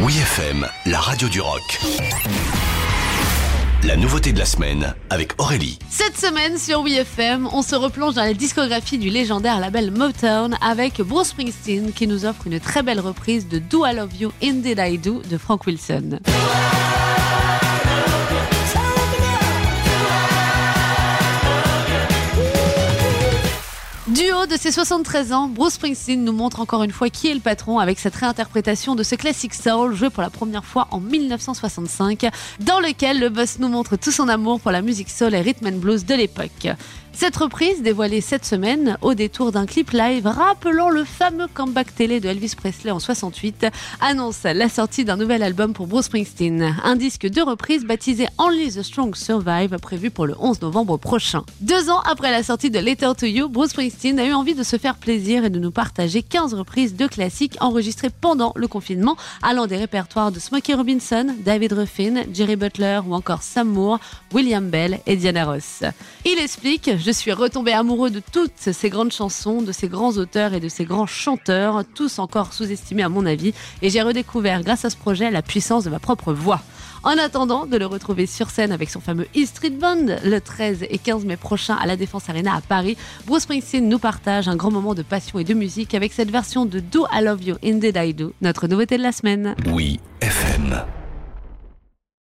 Oui la radio du rock. La nouveauté de la semaine avec Aurélie. Cette semaine sur WeFM, on se replonge dans la discographie du légendaire label Motown avec Bruce Springsteen qui nous offre une très belle reprise de Do I Love You Indeed I Do de Frank Wilson. De ses 73 ans, Bruce Springsteen nous montre encore une fois qui est le patron avec cette réinterprétation de ce classique soul joué pour la première fois en 1965, dans lequel le boss nous montre tout son amour pour la musique soul et rhythm and blues de l'époque. Cette reprise, dévoilée cette semaine au détour d'un clip live rappelant le fameux comeback télé de Elvis Presley en 68, annonce la sortie d'un nouvel album pour Bruce Springsteen. Un disque de reprise baptisé Only the Strong Survive, prévu pour le 11 novembre prochain. Deux ans après la sortie de Letter to You, Bruce Springsteen a eu envie de se faire plaisir et de nous partager 15 reprises de classiques enregistrées pendant le confinement, allant des répertoires de Smokey Robinson, David Ruffin, Jerry Butler ou encore Sam Moore, William Bell et Diana Ross. Il explique, je suis retombé amoureux de toutes ces grandes chansons, de ces grands auteurs et de ces grands chanteurs, tous encore sous-estimés à mon avis, et j'ai redécouvert grâce à ce projet la puissance de ma propre voix. En attendant de le retrouver sur scène avec son fameux E Street Band le 13 et 15 mai prochain à la Défense Arena à Paris, Bruce Springsteen nous partage un grand moment de passion et de musique avec cette version de Do I Love You Indeed I Do, notre nouveauté de la semaine. Oui FM.